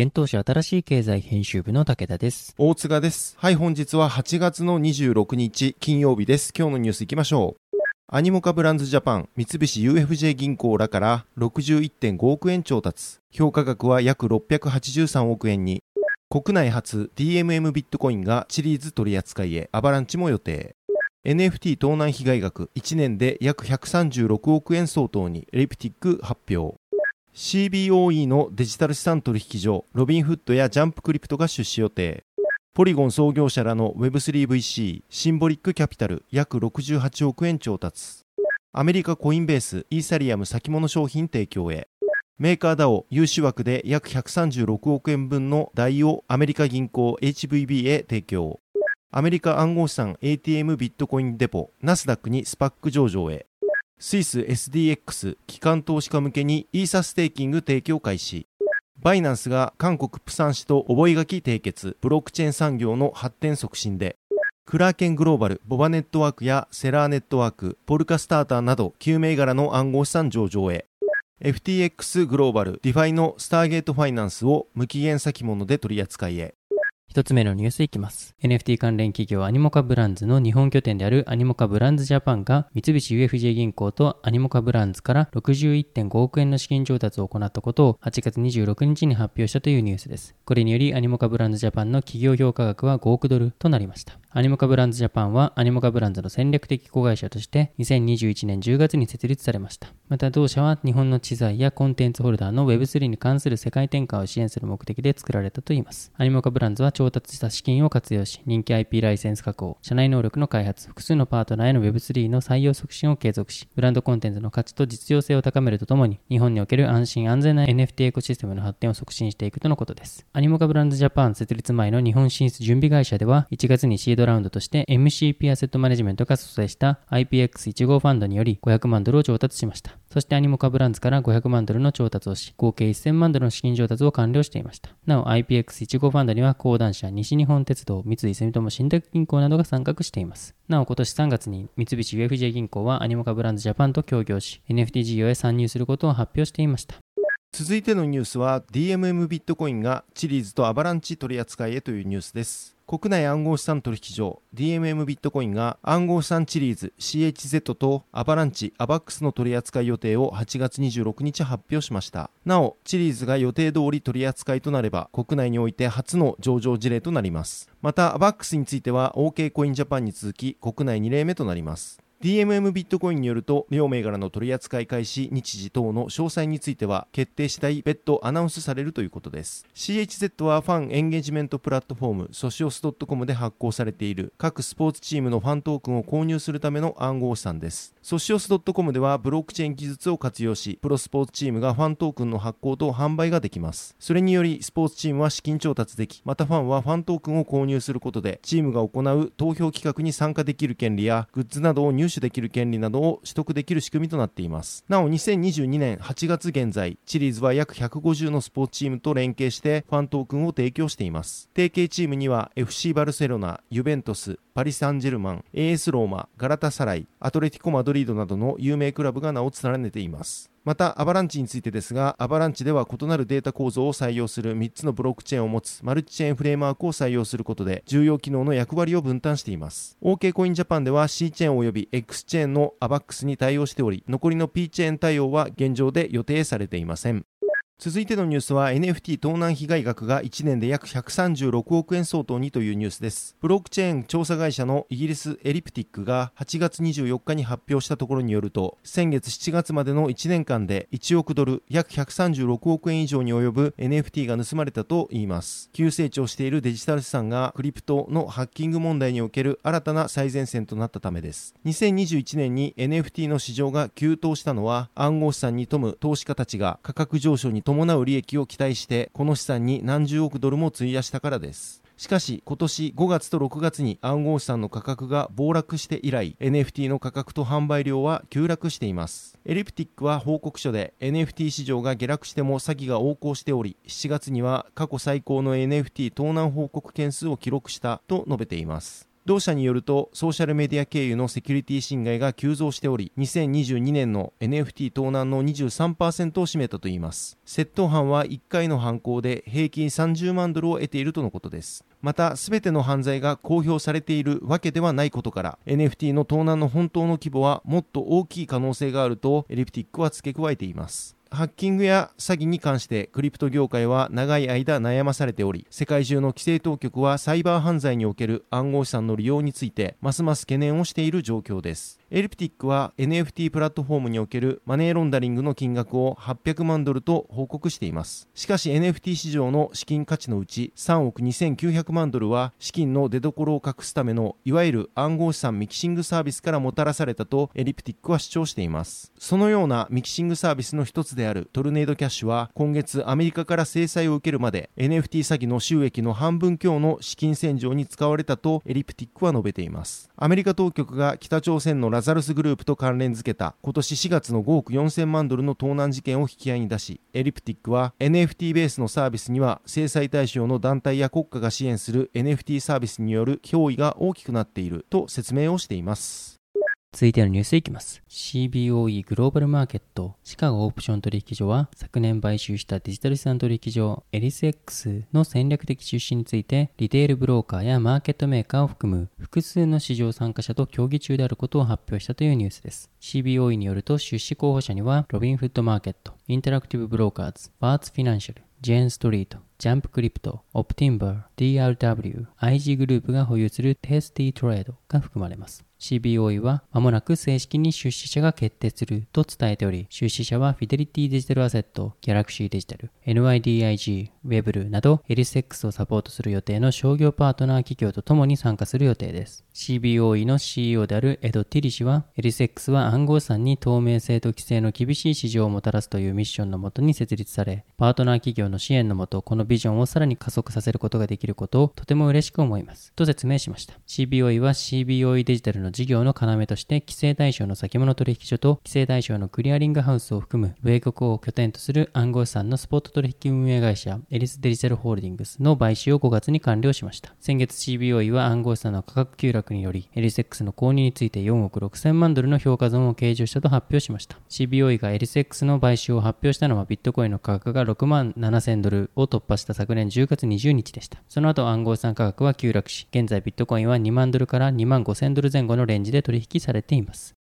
現当社新しい経済編集部の武田です。大塚です。はい、本日は8月の26日金曜日です。今日のニュース行きましょう。アニモカブランズジャパン、三菱 UFJ 銀行らから61.5億円調達。評価額は約683億円に。国内初 DMM ビットコインがシリーズ取り扱いへアバランチも予定。NFT 盗難被害額1年で約136億円相当にレプティック発表。CBOE のデジタル資産取引所ロビンフッドやジャンプクリプトが出資予定。ポリゴン創業者らの Web3VC シンボリックキャピタル約68億円調達。アメリカコインベースイーサリアム先物商品提供へ。メーカー DAO 融資枠で約136億円分の代をアメリカ銀行 HVB へ提供。アメリカ暗号資産 ATM ビットコインデポナスダックにスパック上場へ。スイス SDX 機関投資家向けにイーサステーキング提供開始。バイナンスが韓国釜山市と覚書締結、ブロックチェーン産業の発展促進で、クラーケングローバル、ボバネットワークやセラーネットワーク、ポルカスターターなど9銘柄の暗号資産上場へ。FTX グローバル、ディファイのスターゲートファイナンスを無期限先物で取り扱いへ。一つ目のニュースいきます。NFT 関連企業アニモカブランズの日本拠点であるアニモカブランズジャパンが三菱 UFJ 銀行とアニモカブランズから61.5億円の資金調達を行ったことを8月26日に発表したというニュースです。これによりアニモカブランズジャパンの企業評価額は5億ドルとなりました。アニモカブランズジャパンはアニモカブランズの戦略的子会社として2021年10月に設立されました。また同社は日本の知財やコンテンツホルダーの Web3 に関する世界転換を支援する目的で作られたといいます。アニモカブランズは調達した資金を活用し、人気 IP ライセンス確保、社内能力の開発、複数のパートナーへの Web3 の採用促進を継続し、ブランドコンテンツの価値と実用性を高めるとともに、日本における安心安全な NFT エコシステムの発展を促進していくとのことです。アニモカブランズジャパン設立前の日本進出準備会社では、1月にシードラウンドとして MCP アセットマネジメントが蘇生した IPX1 号ファンドにより500万ドルを調達しました。そしてアニモカブランズから500万ドルの調達をし、合計1000万ドルの資金調達を完了していました。なお IPX1 号ファンドには講談社、西日本鉄道、三井住友信託銀行などが参画しています。なお今年3月に三菱 UFJ 銀行はアニモカブランズジャパンと協業し、NFT 事業へ参入することを発表していました。続いてのニュースは DMM ビットコインがチリーズとアバランチ取り扱いへというニュースです国内暗号資産取引所 DMM ビットコインが暗号資産シリーズ CHZ とアバランチ、アバックスの取り扱い予定を8月26日発表しました。なお、チリーズが予定通り取り扱いとなれば国内において初の上場事例となります。また、アバックスについては OK コインジャパンに続き国内2例目となります。DMM ビットコインによると両銘柄の取り扱い開始日時等の詳細については決定次第別途アナウンスされるということです。CHZ はファンエンゲージメントプラットフォームソシオス .com で発行されている各スポーツチームのファントークンを購入するための暗号資産です。ソシオス .com ではブロックチェーン技術を活用しプロスポーツチームがファントークンの発行と販売ができます。それによりスポーツチームは資金調達できまたファンはファントークンを購入することでチームが行う投票企画に参加できる権利やグッズなどを入手できる権利などを取得できる仕組みとなっています。なお2022年8月現在チリーズは約150のスポーツチームと連携してファントークンを提供しています。提携チームには FC バルセロナユベントスパリ・サンジェルマン AS ローマガラタサライアトレティコ・マドリードなどの有名クラブが名を連ねています。またアバランチについてですがアバランチでは異なるデータ構造を採用する3つのブロックチェーンを持つマルチチェーンフレームワークを採用することで重要機能の役割を分担しています。OK コインジャパンでは C チェーン及び X チェーンの ABAX に対応しており残りの P チェーン対応は現状で予定されていません。続いてのニュースは NFT 盗難被害額が1年で約136億円相当にというニュースです。ブロックチェーン調査会社のイギリスエリプティックが8月24日に発表したところによると、先月7月までの1年間で1億ドル約136億円以上に及ぶ NFT が盗まれたといいます。急成長しているデジタル資産がクリプトのハッキング問題における新たな最前線となったためです。2021年に NFT の市場が急騰したのは暗号資産に富む投資家たちが価格上昇に伴う利益を期待してこの資産に何十億ドルも費やしたからです。しかし今年5月と6月に暗号資産の価格が暴落して以来 NFT の価格と販売量は急落しています。エリプティックは報告書で NFT 市場が下落しても詐欺が横行しており7月には過去最高の NFT 盗難報告件数を記録したと述べています。同社によるとソーシャルメディア経由のセキュリティ侵害が急増しており2022年の NFT 盗難の23%を占めたといいます。窃盗犯は1回の犯行で平均30万ドルを得ているとのことです。また全ての犯罪が公表されているわけではないことから NFT の盗難の本当の規模はもっと大きい可能性があるとエリプティックは付け加えています。ハッキングや詐欺に関してクリプト業界は長い間悩まされており世界中の規制当局はサイバー犯罪における暗号資産の利用についてますます懸念をしている状況です。エルピティックは NFT プラットフォームにおけるマネーロンダリングの金額を800万ドルと報告しています。しかし NFT 市場の資金価値のうち3億2900万ドルは資金の出所を隠すためのいわゆる暗号資産ミキシングサービスからもたらされたとエリプティックは主張しています。そのようなミキシングサービスの一つであるトルネードキャッシュは今月アメリカから制裁を受けるまで NFT 詐欺の収益の半分強の資金洗浄に使われたとエリプティックは述べています。アメリカ当局が北朝鮮のラザルスグループと関連付けた今年4月の5億4000万ドルの盗難事件を引き合いに出しエリプティックは NFT ベースのサービスには制裁対象の団体や国家が支援する NFT サービスによる脅威が大きくなっていると説明をしています。続いてのニュースいきます。CBOE グローバルマーケットシカゴオプション取引所は昨年買収したデジタル資産取引所エリス X の戦略的出資についてリテールブローカーやマーケットメーカーを含む複数の市場参加者と協議中であることを発表したというニュースです。CBOE によると出資候補者にはロビンフッドマーケット、インタラクティブブローカーズ、バーチュフィナンシャル、ジェーンストリート、ジャンプクリプト、オプティバー、DRW、IG グループが保有するテイスティートレードが含まれます。CBOE は間もなく正式に出資者が決定すると伝えており、出資者はフィデリティデジタルアセット、ギャラクシーデジタル、NYDIG、ウェブルなどエリスをサポートする予定の商業パートナー企業とともに参加する予定です。CBOE の CEO であるエド・ティリ氏は、エリスは暗号資産に透明性と規制の厳しい市場をもたらすというミッションのもとに設立され、パートナー企業の支援のもと、このビジョンをさらに加速させることができることをとても嬉しく思います。と説明しました。CBOE は CBOE デジタルの事業の要として規制対象の先物取引所と規制対象のクリアリングハウスを含む米国を拠点とする暗号資産のスポット取引運営会社エリスデジタルホールディングスの買収を5月に完了しました。先月 CBOE は暗号資産の価格急落によりエリス X の購入について4億6000万ドルの評価損を計上したと発表しました。CBOE がエリス X の買収を発表したのはビットコインの価格が6万7000ドルを突破した昨年10月20日でした。その後暗号資産価格は急落し、現在ビットコインは2万ドルから2万5000ドル前後のレンジで取引されています。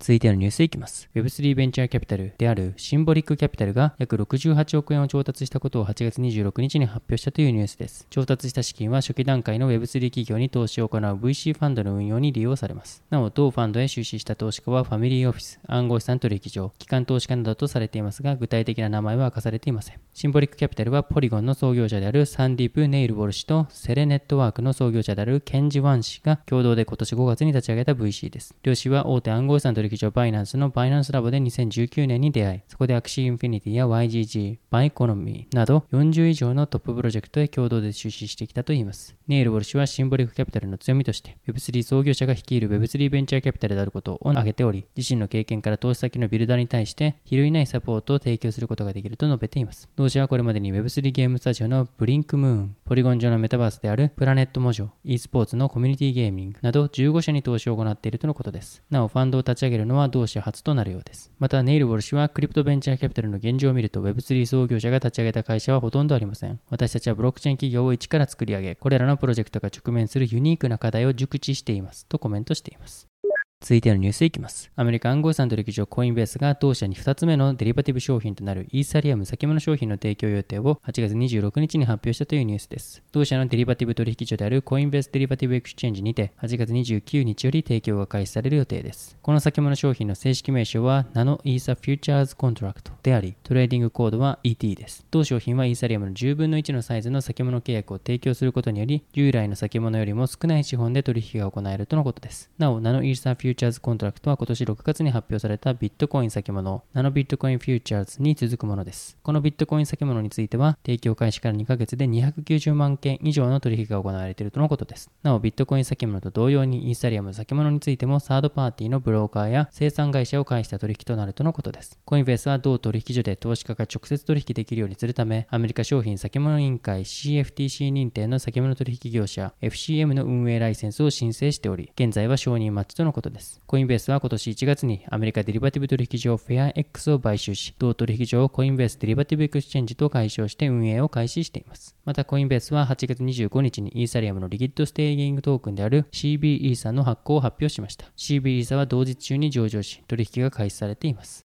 続いてのニュースいきます。Web3 ベンチャーキャピタルであるシンボリックキャピタルが約68億円を調達したことを8月26日に発表したというニュースです。調達した資金は初期段階の Web3 企業に投資を行う VC ファンドの運用に利用されます。なお、同ファンドへ出資した投資家はファミリーオフィス、暗号資産取引所、機関投資家などとされていますが、具体的な名前は明かされていません。シンボリックキャピタルはポリゴンの創業者であるサンディープ・ネイルボル氏とセレネットワークの創業者であるケンジ・ワン氏が共同で今年5月に立ち上げた VC です。両氏は大手暗号資産取引所バイナンスのバイナンスラボで2019年に出会い、そこでアクシーインフィニティや YGG、バイコノミーなど40以上のトッププロジェクトへ共同で出資してきたといいます。ネイルワル氏はシンボリックキャピタルの強みとして Web3 創業者が率いる Web3 ベンチャーキャピタルであることを挙げており、自身の経験から投資先のビルダーに対して比類ないサポートを提供することができると述べています。同社はこれまでに Web3 ゲームスタジオのブリンクムーン、ポリゴン上のメタバースであるプラネットモジョ、e スポーツのコミュニティゲーミングなど15社に投資を行っているとのことです。なお、ファンドを立ち上げるのは同社初となるようです。また、ネイルワル氏はクリプトベンチャーキャピタルの現状を見ると Web3 創業者が立ち上げた会社はほとんどありません。私たちはブロックチェーン企業を一から作り上げ、これらのプロジェクトが直面するユニークな課題を熟知していますとコメントしています。続いてのニュースいきます。アメリカ暗号資産取引所コインベースが同社2つ目のデリバティブ商品となるイーサリアム先物商品の提供予定を8月26日に発表したというニュースです。同社のデリバティブ取引所であるコインベースデリバティブエクスチェンジにて8月29日より提供が開始される予定です。この先物商品の正式名称はナノイーサフューチャーズコントラクトであり、トレーディングコードは ET です。同商品はイーサリアムの10分の1のサイズの先物契約を提供することにより、従来の先物よりも少ない資本で取引が行えるとのことです。なお、ナノイーサフューューチャーズコントラクトは今年6月に発表されたビットコイン先物ナノビットコインフューチャーズに続くものです。このビットコイン先物については、提供開始から2ヶ月で290万件以上の取引が行われているとのことです。なお、ビットコイン先物と同様にイーサリアム先物についてもサードパーティーのブローカーや生産会社を介した取引となるとのことです。コインベースは同取引所で投資家が直接取引できるようにするため、アメリカ商品先物委員会 CFTC 認定の先物取引業者 FCM の運営ライセンスを申請しており、現在は承認待ちとのことです。コインベースは今年1月にアメリカデリバティブ取引所フェア X を買収し、同取引所をコインベースデリバティブエクスチェンジと改称して運営を開始しています。またコインベースは8月25日にイーサリアムのリキッドステーキングトークンである CB イーサの発行を発表しました。CB イーサは同日中に上場し、取引が開始されています。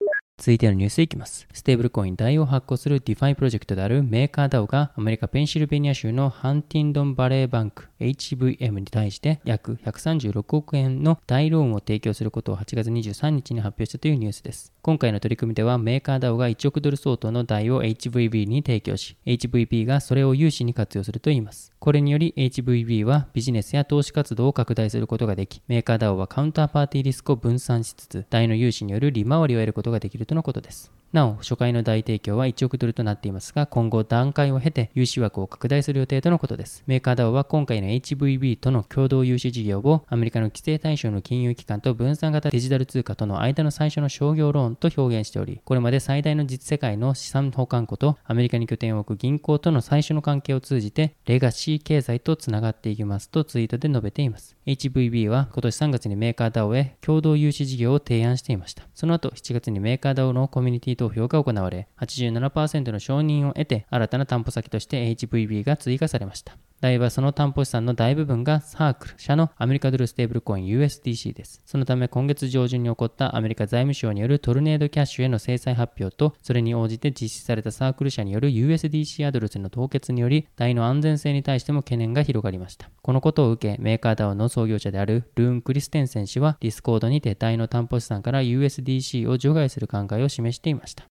続いてのニュースいきます。ステーブルコインダイを発行する DeFi プロジェクトであるメーカー DAO がアメリカ・ペンシルベニア州のハンティンドンバレーバンク HVB に対して約136億円のダイローンを提供することを8月23日に発表したというニュースです。今回の取り組みではメーカー DAO が1億ドル相当のダイを HVB に提供し、HVB がそれを融資に活用するといいます。これにより HVB はビジネスや投資活動を拡大することができ、メーカー DAO はカウンターパーティーリスクを分散しつつ、代の融資による利回りを得ることができるとのことです。なお、初回の大提供は1億ドルとなっていますが、今後段階を経て融資枠を拡大する予定とのことです。メーカー DAO は今回の HVB との共同融資事業をアメリカの規制対象の金融機関と分散型デジタル通貨との間の最初の商業ローンと表現しており、これまで最大の実世界の資産保管庫とアメリカに拠点を置く銀行との最初の関係を通じて、レガシー経済とつながっていきますとツイートで述べています。HVB は今年3月にメーカー DAO へ共同融資事業を提案していました。その後、7月にメーカー DAO のコミュニティ投票が行われ、87%の承認を得て、新たな担保先として HVB が追加されました。ダイはその担保資産の大部分がサークル社のアメリカドルステーブルコイン USDC です。そのため今月上旬に起こったアメリカ財務省によるトルネードキャッシュへの制裁発表と、それに応じて実施されたサークル社による USDC アドレスの凍結により、ダイの安全性に対しても懸念が広がりました。このことを受け、メーカー DAO の創業者であるルーン・クリステンセン氏は、ディスコードにてダイの担保資産から USDC を除外する考えを示していました。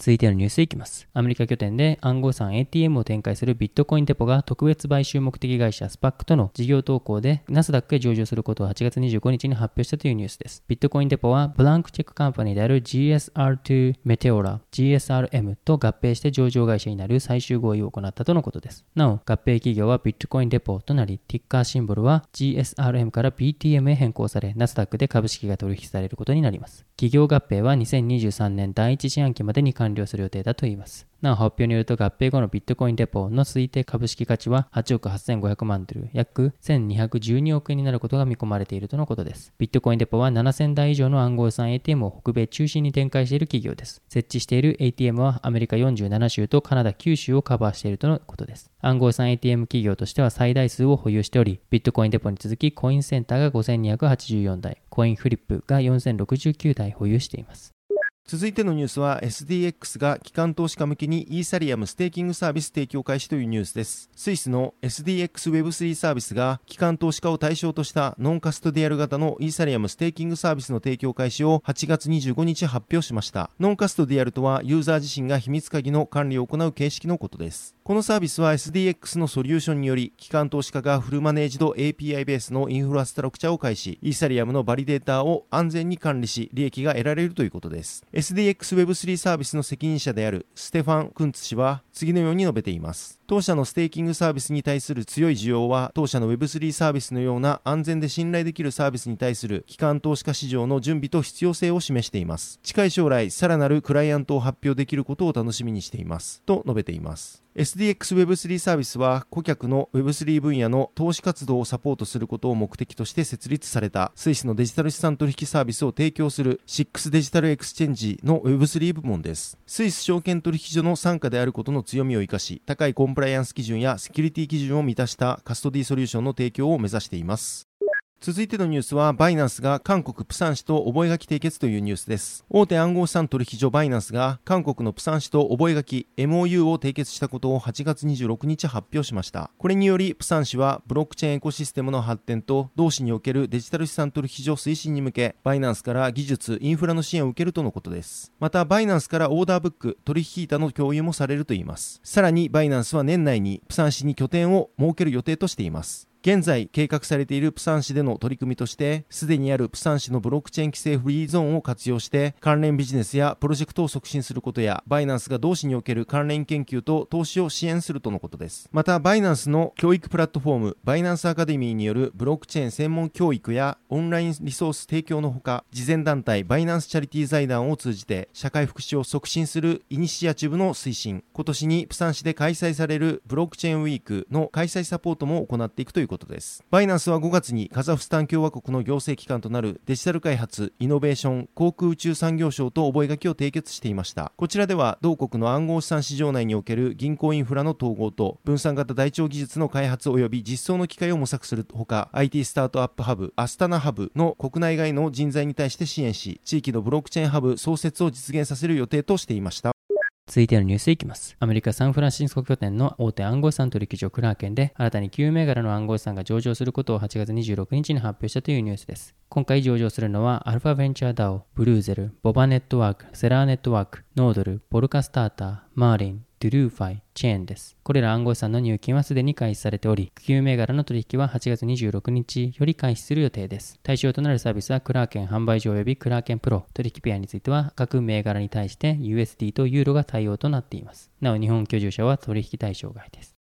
続いてのニュースいきます。アメリカ拠点で暗号資産 ATM を展開するビットコインデポが特別買収目的会社スパックとの事業投稿でナスダックへ上場することを8月25日に発表したというニュースです。ビットコインデポはブランクチェックカンパニーである GSR2 メテオラ GSRM と合併して上場会社になる最終合意を行ったとのことです。なお、合併企業はビットコインデポとなり、ティッカーシンボルは GSRM から BTM へ変更され、ナスダックで株式が取引されることになります。企業合併は2023年第一四半期までに完完了する予定だといいます。なお発表によると合併後のビットコインデポの推定株式価値は8億8500万ドル、約1212億円になることが見込まれているとのことです。ビットコインデポは7000台以上の暗号資産 ATM を北米中心に展開している企業です。設置している ATM はアメリカ47州とカナダ9州をカバーしているとのことです。暗号資産 ATM 企業としては最大数を保有しており、ビットコインデポに続きコインセンターが5284台、コインフリップが4069台保有しています。続いてのニュースは SDX が機関投資家向けにイーサリアムステーキングサービス提供開始というニュースです。スイスの SDXWeb3 サービスが機関投資家を対象としたノンカストディアル型のイーサリアムステーキングサービスの提供開始を8月25日発表しました。ノンカストディアルとはユーザー自身が秘密鍵の管理を行う形式のことです。このサービスは SDX のソリューションにより機関投資家がフルマネージド API ベースのインフラストラクチャを介し、イーサリアムのバリデータを安全に管理し、利益が得られるということです。SDXWeb3 サービスの責任者であるステファン・クンツ氏は次のように述べています。当社のステーキングサービスに対する強い需要は、当社の Web3 サービスのような安全で信頼できるサービスに対する機関投資家市場の準備と必要性を示しています。近い将来、さらなるクライアントを発表できることを楽しみにしています。と述べています。SDX Web3 サービスは顧客の Web3 分野の投資活動をサポートすることを目的として設立されたスイスのデジタル資産取引サービスを提供する SIX デジタルエクスチェンジの Web3 部門です。スイス証券取引所の傘下であることの強みを生かし、高いコンプライアンス基準やセキュリティ基準を満たしたカストディソリューションの提供を目指しています。続いてのニュースは、バイナンスが韓国プサン市と覚書締結というニュースです。大手暗号資産取引所バイナンスが韓国のプサン市と覚書 MOU を締結したことを8月26日発表しました。これにより、プサン市はブロックチェーンエコシステムの発展と同市におけるデジタル資産取引所推進に向け、バイナンスから技術、インフラの支援を受けるとのことです。また、バイナンスからオーダーブック、取引板の共有もされるといいます。さらに、バイナンスは年内にプサン市に拠点を設ける予定としています。現在計画されているプサン市での取り組みとして、すでにあるプサン市のブロックチェーン規制フリーゾーンを活用して、関連ビジネスやプロジェクトを促進することや、バイナンスが同市における関連研究と投資を支援するとのことです。また、バイナンスの教育プラットフォーム、バイナンスアカデミーによるブロックチェーン専門教育やオンラインリソース提供のほか、慈善団体バイナンスチャリティ財団を通じて、社会福祉を促進するイニシアチブの推進、今年にプサン市で開催されるブロックチェーンウィークの開催サポートも行っていくということです。バイナンスは5月にカザフスタン共和国の行政機関となるデジタル開発、イノベーション、航空宇宙産業省と覚書を締結していました。こちらでは同国の暗号資産市場内における銀行インフラの統合と分散型台帳技術の開発及び実装の機会を模索するほか、IT スタートアップハブ、アスタナハブの国内外の人材に対して支援し、地域のブロックチェーンハブ創設を実現させる予定としていました。続いてのニュースいきます。アメリカ・サンフランシスコ拠点の大手暗号資産取引所クラーケンで新たに9銘柄の暗号資産が上場することを8月26日に発表したというニュースです。今回上場するのはアルファベンチャーダオ、ブルーゼル、ボバネットワーク、セラーネットワーク、ノードル、ポルカスターター、マーリン、トゥルーファイ、チェーンです。これら暗号資産の入金はすでに開始されており、9銘柄の取引は8月26日より開始する予定です。対象となるサービスはクラーケン販売所及びクラーケンプロ。取引ペアについては各銘柄に対して USD とユーロが対応となっています。なお日本居住者は取引対象外です。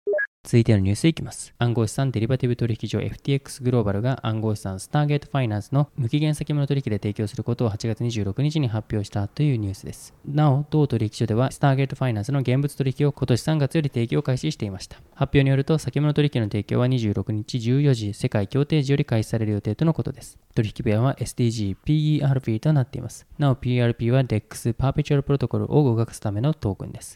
続いてのニュースいきます。暗号資産デリバティブ取引所 FTX グローバルが暗号資産スターゲートファイナンスの無期限先物取引で提供することを8月26日に発表したというニュースです。なお、同取引所ではスターゲートファイナンスの現物取引を今年3月より提供開始していました。発表によると、先物取引の提供は26日14時世界協定時より開始される予定とのことです。取引部屋は SDG PERP となっています。なお、PERP は DEX パーペチュアルプロトコルを動かすためのトークンです。